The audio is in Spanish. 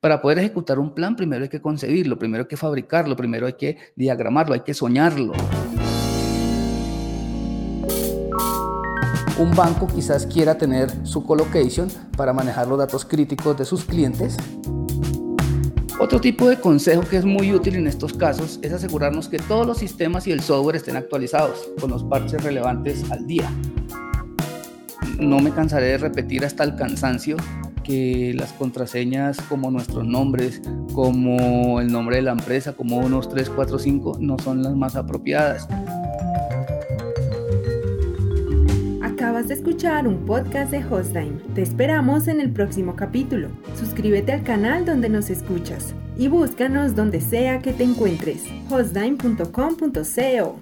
Para poder ejecutar un plan, primero hay que concebirlo, primero hay que fabricarlo, primero hay que diagramarlo, hay que soñarlo. Un banco quizás quiera tener su colocation para manejar los datos críticos de sus clientes. Otro tipo de consejo que es muy útil en estos casos es asegurarnos que todos los sistemas y el software estén actualizados con los parches relevantes al día. No me cansaré de repetir hasta el cansancio que las contraseñas como nuestros nombres, como el nombre de la empresa, como unos 3, 4, 5, no son las más apropiadas. Acabas de escuchar un podcast de Hostime. Te esperamos en el próximo capítulo. Suscríbete al canal donde nos escuchas y búscanos donde sea que te encuentres. hostime.com.co